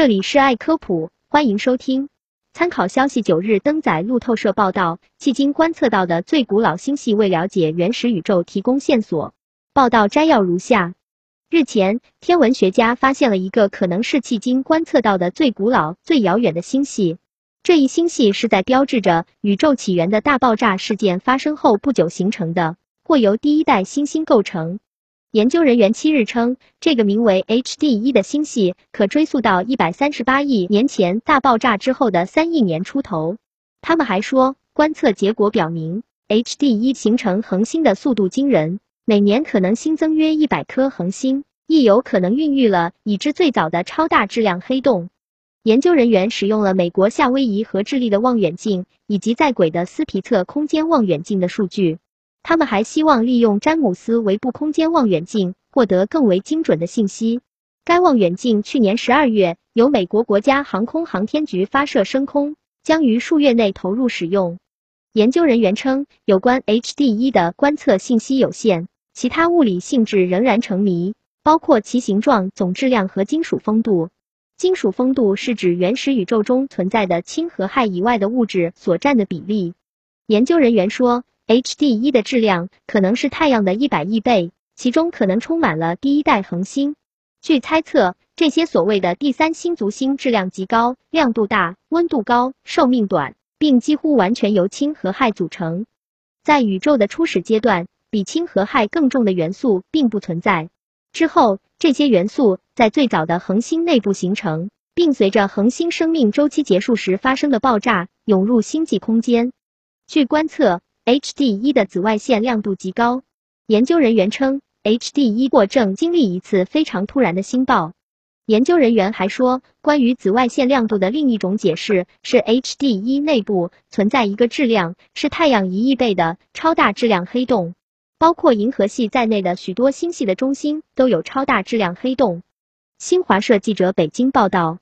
这里是爱科普，欢迎收听。参考消息九日登载路透社报道，迄今观测到的最古老星系为了解原始宇宙提供线索。报道摘要如下：日前，天文学家发现了一个可能是迄今观测到的最古老、最遥远的星系。这一星系是在标志着宇宙起源的大爆炸事件发生后不久形成的，或由第一代新星构成。研究人员七日称，这个名为 HD 一的星系可追溯到一百三十八亿年前大爆炸之后的三亿年出头。他们还说，观测结果表明，HD 一形成恒星的速度惊人，每年可能新增约一百颗恒星，亦有可能孕育了已知最早的超大质量黑洞。研究人员使用了美国夏威夷和智利的望远镜，以及在轨的斯皮策空间望远镜的数据。他们还希望利用詹姆斯韦布空间望远镜获得更为精准的信息。该望远镜去年十二月由美国国家航空航天局发射升空，将于数月内投入使用。研究人员称，有关 HD 一的观测信息有限，其他物理性质仍然成谜，包括其形状、总质量和金属丰度。金属丰度是指原始宇宙中存在的氢和氦以外的物质所占的比例。研究人员说。HD 一的质量可能是太阳的一百亿倍，其中可能充满了第一代恒星。据猜测，这些所谓的第三星族星质量极高、亮度大、温度高、寿命短，并几乎完全由氢和氦组成。在宇宙的初始阶段，比氢和氦更重的元素并不存在。之后，这些元素在最早的恒星内部形成，并随着恒星生命周期结束时发生的爆炸涌入星际空间。据观测。HD 一的紫外线亮度极高，研究人员称，HD 一或正经历一次非常突然的星爆。研究人员还说，关于紫外线亮度的另一种解释是，HD 一内部存在一个质量是太阳一亿倍的超大质量黑洞，包括银河系在内的许多星系的中心都有超大质量黑洞。新华社记者北京报道。